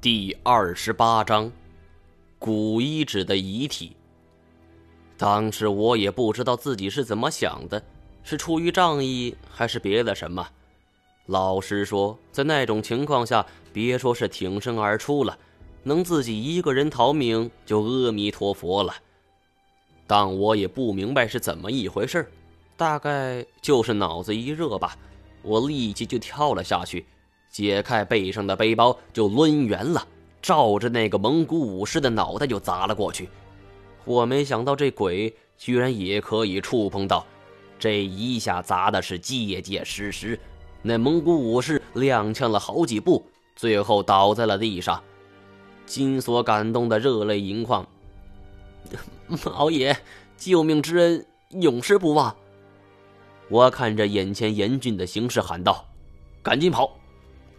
第二十八章，古遗址的遗体。当时我也不知道自己是怎么想的，是出于仗义还是别的什么。老实说，在那种情况下，别说是挺身而出了，能自己一个人逃命就阿弥陀佛了。但我也不明白是怎么一回事，大概就是脑子一热吧，我立即就跳了下去。解开背上的背包，就抡圆了，照着那个蒙古武士的脑袋就砸了过去。我没想到这鬼居然也可以触碰到，这一下砸的是结结实实。那蒙古武士踉跄了好几步，最后倒在了地上。金锁感动的热泪盈眶：“毛爷，救命之恩永世不忘。”我看着眼前严峻的形势，喊道：“赶紧跑！”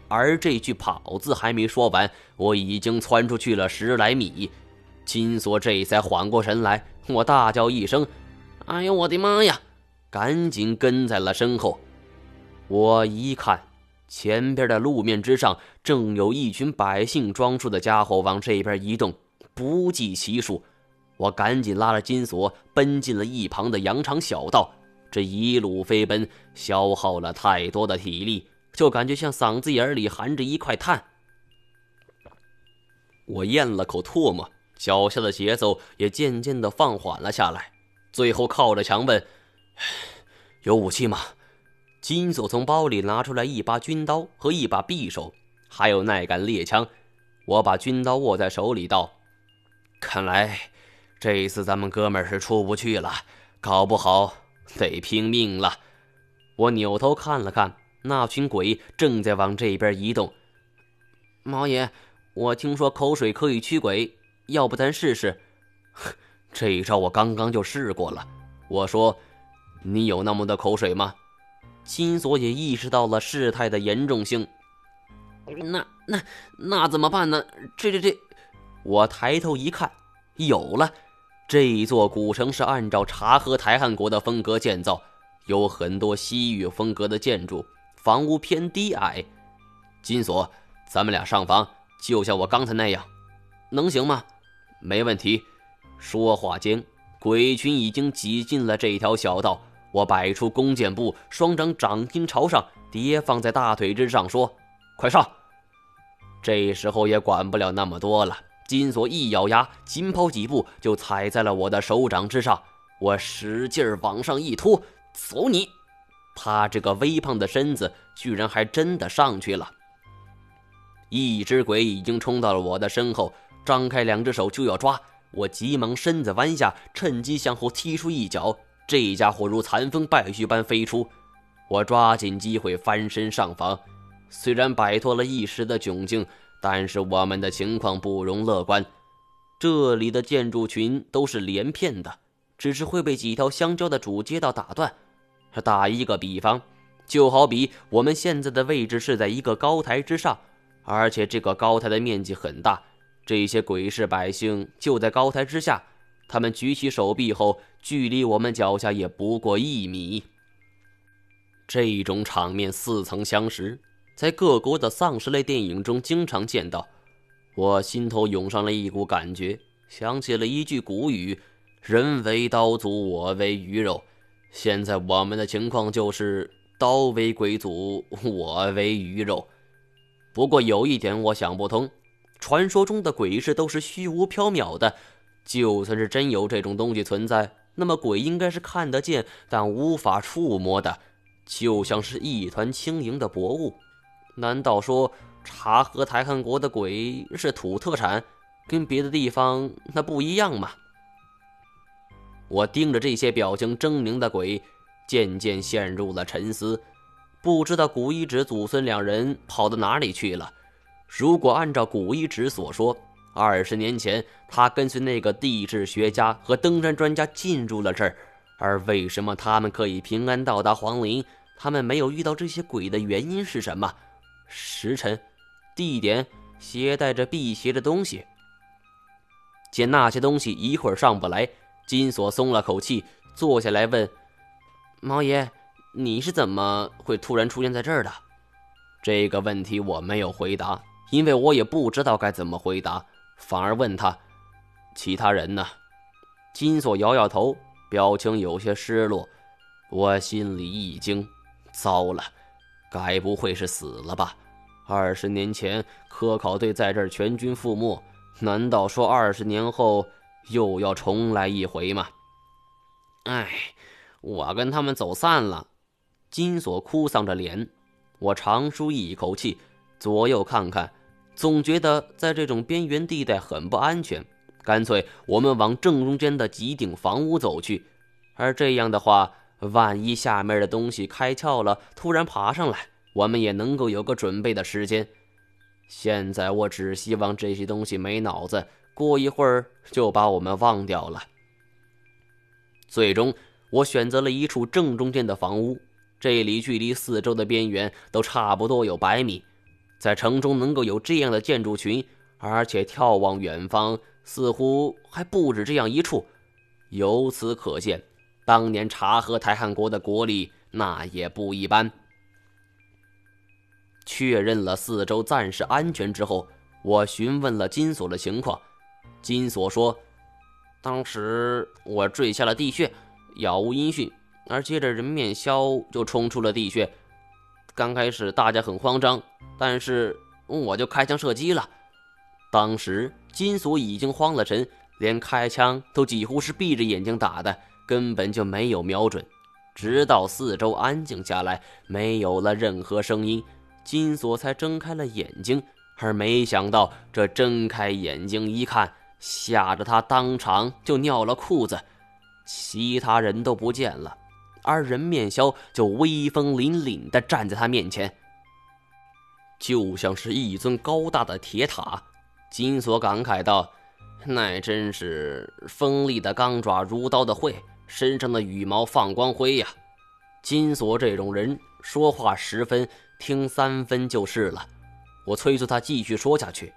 而这句“跑”字还没说完，我已经窜出去了十来米。金锁这才缓过神来，我大叫一声：“哎呦我的妈呀！”赶紧跟在了身后。我一看，前边的路面之上正有一群百姓装束的家伙往这边移动，不计其数。我赶紧拉着金锁奔进了一旁的羊肠小道。这一路飞奔，消耗了太多的体力。就感觉像嗓子眼里含着一块炭。我咽了口唾沫，脚下的节奏也渐渐的放缓了下来。最后靠着墙问：“有武器吗？”金锁从包里拿出来一把军刀和一把匕首，还有那杆猎枪。我把军刀握在手里道：“看来这一次咱们哥们儿是出不去了，搞不好得拼命了。”我扭头看了看。那群鬼正在往这边移动。毛爷，我听说口水可以驱鬼，要不咱试试？这一招我刚刚就试过了。我说：“你有那么多口水吗？”金锁也意识到了事态的严重性。那那那怎么办呢？这这这……我抬头一看，有了！这座古城是按照察合台汗国的风格建造，有很多西域风格的建筑。房屋偏低矮，金锁，咱们俩上房，就像我刚才那样，能行吗？没问题。说话间，鬼群已经挤进了这条小道。我摆出弓箭步，双掌掌心朝上，叠放在大腿之上，说：“快上！”这时候也管不了那么多了。金锁一咬牙，紧跑几步就踩在了我的手掌之上。我使劲往上一拖，走你！他这个微胖的身子，居然还真的上去了。一只鬼已经冲到了我的身后，张开两只手就要抓我，急忙身子弯下，趁机向后踢出一脚。这家伙如残风败絮般飞出，我抓紧机会翻身上房。虽然摆脱了一时的窘境，但是我们的情况不容乐观。这里的建筑群都是连片的，只是会被几条相交的主街道打断。打一个比方，就好比我们现在的位置是在一个高台之上，而且这个高台的面积很大，这些鬼市百姓就在高台之下，他们举起手臂后，距离我们脚下也不过一米。这种场面似曾相识，在各国的丧尸类电影中经常见到。我心头涌上了一股感觉，想起了一句古语：“人为刀俎，我为鱼肉。”现在我们的情况就是刀为鬼祖，我为鱼肉。不过有一点我想不通：传说中的鬼市都是虚无缥缈的，就算是真有这种东西存在，那么鬼应该是看得见但无法触摸的，就像是一团轻盈的薄雾。难道说察合台汗国的鬼是土特产，跟别的地方那不一样吗？我盯着这些表情狰狞的鬼，渐渐陷入了沉思。不知道古一指祖孙两人跑到哪里去了。如果按照古一指所说，二十年前他跟随那个地质学家和登山专家进入了这儿，而为什么他们可以平安到达皇陵，他们没有遇到这些鬼的原因是什么？时辰、地点、携带着辟邪的东西，见那些东西一会儿上不来。金锁松了口气，坐下来问：“毛爷，你是怎么会突然出现在这儿的？”这个问题我没有回答，因为我也不知道该怎么回答，反而问他：“其他人呢？”金锁摇摇头，表情有些失落。我心里一惊，糟了，该不会是死了吧？二十年前科考队在这儿全军覆没，难道说二十年后又要重来一回吗？哎，我跟他们走散了。金锁哭丧着脸，我长舒一口气，左右看看，总觉得在这种边缘地带很不安全。干脆我们往正中间的几顶房屋走去，而这样的话，万一下面的东西开窍了，突然爬上来，我们也能够有个准备的时间。现在我只希望这些东西没脑子，过一会儿就把我们忘掉了。最终，我选择了一处正中间的房屋，这里距离四周的边缘都差不多有百米，在城中能够有这样的建筑群，而且眺望远方。似乎还不止这样一处，由此可见，当年察合台汗国的国力那也不一般。确认了四周暂时安全之后，我询问了金锁的情况。金锁说：“当时我坠下了地穴，杳无音讯，而接着人面鸮就冲出了地穴。刚开始大家很慌张，但是我就开枪射击了。”当时金锁已经慌了神，连开枪都几乎是闭着眼睛打的，根本就没有瞄准。直到四周安静下来，没有了任何声音，金锁才睁开了眼睛。而没想到，这睁开眼睛一看，吓得他当场就尿了裤子。其他人都不见了，而人面鸮就威风凛凛地站在他面前，就像是一尊高大的铁塔。金锁感慨道：“那真是锋利的钢爪，如刀的喙，身上的羽毛放光辉呀！”金锁这种人说话十分，听三分就是了。我催促他继续说下去。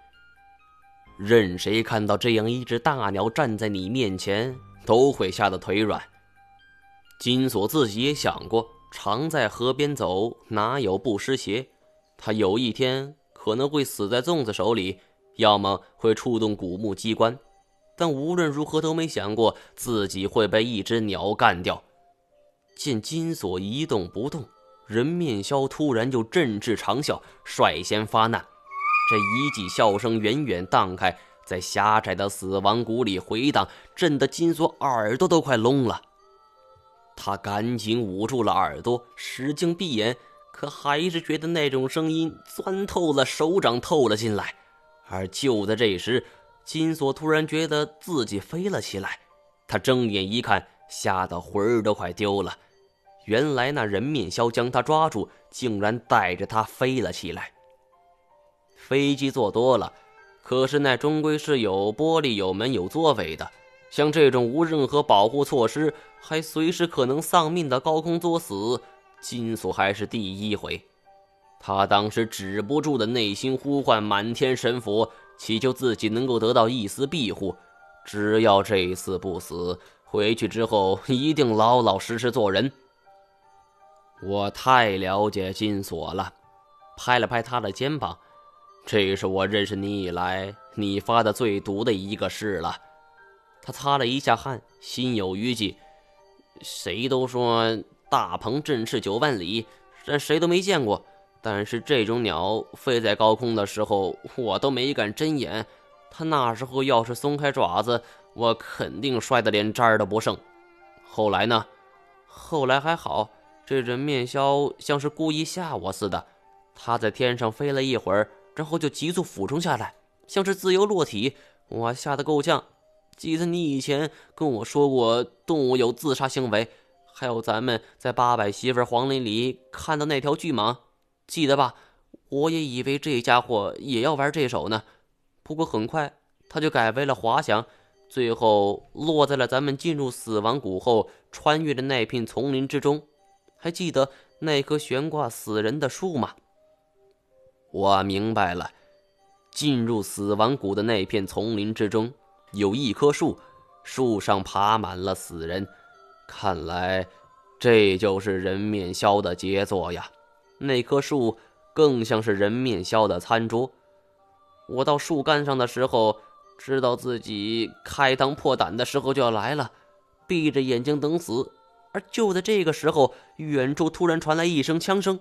任谁看到这样一只大鸟站在你面前，都会吓得腿软。金锁自己也想过，常在河边走，哪有不湿鞋？他有一天可能会死在粽子手里。要么会触动古墓机关，但无论如何都没想过自己会被一只鸟干掉。见金锁一动不动，人面鸮突然就振翅长啸，率先发难。这一记笑声远远荡开，在狭窄的死亡谷里回荡，震得金锁耳朵都快聋了。他赶紧捂住了耳朵，使劲闭眼，可还是觉得那种声音钻透了手掌，透了进来。而就在这时，金锁突然觉得自己飞了起来。他睁眼一看，吓得魂儿都快丢了。原来那人面鸮将他抓住，竟然带着他飞了起来。飞机坐多了，可是那终归是有玻璃、有门、有座位的。像这种无任何保护措施，还随时可能丧命的高空作死，金锁还是第一回。他当时止不住的内心呼唤满天神佛，祈求自己能够得到一丝庇护。只要这一次不死，回去之后一定老老实实做人。我太了解金锁了，拍了拍他的肩膀，这是我认识你以来你发的最毒的一个誓了。他擦了一下汗，心有余悸。谁都说大鹏振翅九万里，但谁都没见过。但是这种鸟飞在高空的时候，我都没敢睁眼。它那时候要是松开爪子，我肯定摔得连渣儿都不剩。后来呢？后来还好，这人面鸮像是故意吓我似的。它在天上飞了一会儿，然后就急速俯冲下来，像是自由落体。我吓得够呛。记得你以前跟我说过，动物有自杀行为，还有咱们在八百媳妇黄林里看到那条巨蟒。记得吧？我也以为这家伙也要玩这手呢，不过很快他就改为了滑翔，最后落在了咱们进入死亡谷后穿越的那片丛林之中。还记得那棵悬挂死人的树吗？我明白了，进入死亡谷的那片丛林之中有一棵树，树上爬满了死人，看来这就是人面鸮的杰作呀。那棵树更像是人面鸮的餐桌，我到树干上的时候，知道自己开膛破胆的时候就要来了，闭着眼睛等死。而就在这个时候，远处突然传来一声枪声，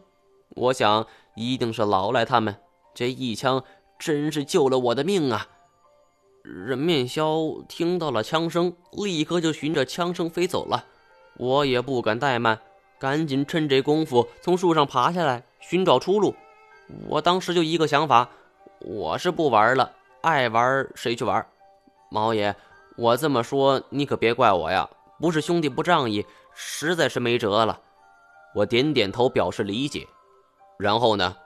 我想一定是老赖他们。这一枪真是救了我的命啊！任面鸮听到了枪声，立刻就循着枪声飞走了。我也不敢怠慢，赶紧趁这功夫从树上爬下来寻找出路。我当时就一个想法，我是不玩了，爱玩谁去玩。毛爷，我这么说你可别怪我呀，不是兄弟不仗义，实在是没辙了。我点点头表示理解。然后呢，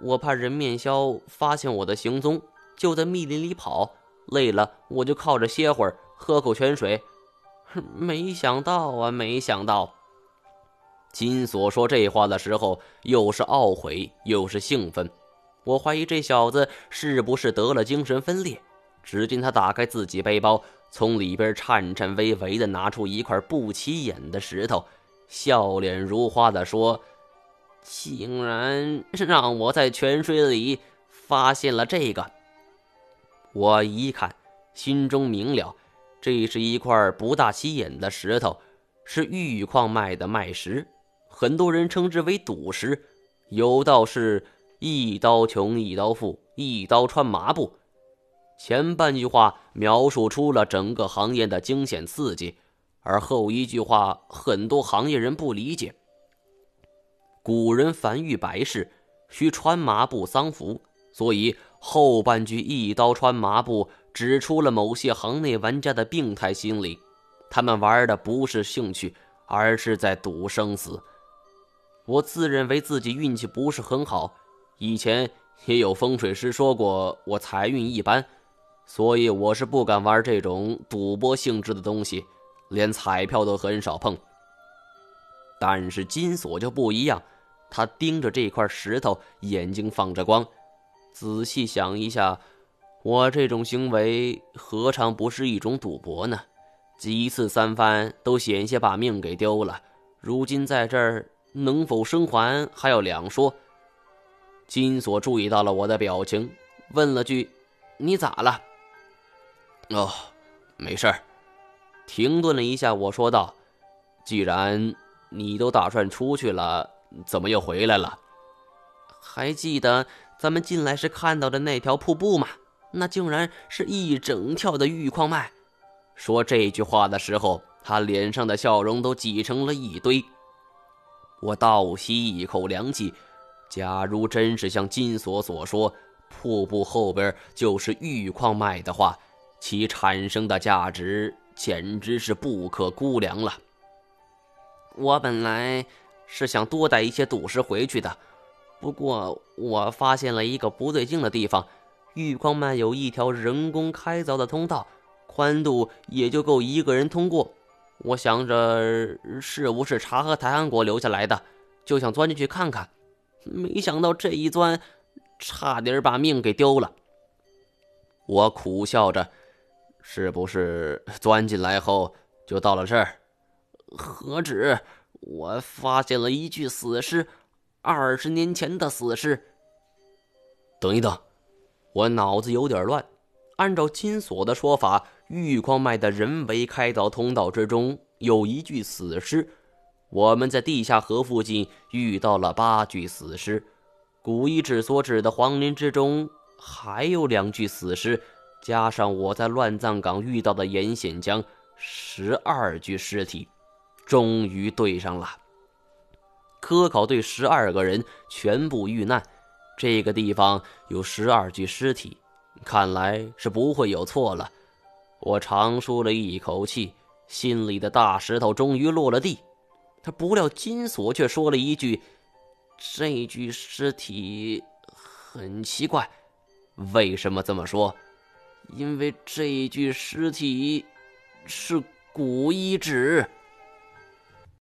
我怕人面鸮发现我的行踪，就在密林里跑。累了，我就靠着歇会儿，喝口泉水。没想到啊，没想到！金锁说这话的时候，又是懊悔又是兴奋。我怀疑这小子是不是得了精神分裂。只见他打开自己背包，从里边颤颤巍巍地拿出一块不起眼的石头，笑脸如花地说：“竟然让我在泉水里发现了这个。”我一看，心中明了，这是一块不大起眼的石头，是玉矿脉的脉石，很多人称之为赌石。有道是一刀穷，一刀富，一刀穿麻布。前半句话描述出了整个行业的惊险刺激，而后一句话很多行业人不理解。古人凡遇白事，需穿麻布丧服。所以后半句一刀穿麻布，指出了某些行内玩家的病态心理。他们玩的不是兴趣，而是在赌生死。我自认为自己运气不是很好，以前也有风水师说过我财运一般，所以我是不敢玩这种赌博性质的东西，连彩票都很少碰。但是金锁就不一样，他盯着这块石头，眼睛放着光。仔细想一下，我这种行为何尝不是一种赌博呢？几次三番都险些把命给丢了，如今在这儿能否生还还要两说。金锁注意到了我的表情，问了句：“你咋了？”“哦，没事儿。”停顿了一下，我说道：“既然你都打算出去了，怎么又回来了？还记得？”咱们进来时看到的那条瀑布吗，那竟然是一整条的玉矿脉。说这句话的时候，他脸上的笑容都挤成了一堆。我倒吸一口凉气。假如真是像金锁所说，瀑布后边就是玉矿脉的话，其产生的价值简直是不可估量了。我本来是想多带一些赌石回去的。不过，我发现了一个不对劲的地方。玉矿脉有一条人工开凿的通道，宽度也就够一个人通过。我想着是不是茶和台安国留下来的，就想钻进去看看。没想到这一钻，差点把命给丢了。我苦笑着，是不是钻进来后就到了这儿？何止！我发现了一具死尸。二十年前的死尸。等一等，我脑子有点乱。按照金锁的说法，玉矿脉的人为开凿通道之中有一具死尸。我们在地下河附近遇到了八具死尸，古遗址所指的皇陵之中还有两具死尸，加上我在乱葬岗遇到的严显江，十二具尸体，终于对上了。科考队十二个人全部遇难，这个地方有十二具尸体，看来是不会有错了。我长舒了一口气，心里的大石头终于落了地。他不料金锁却说了一句：“这具尸体很奇怪，为什么这么说？因为这具尸体是古遗址。”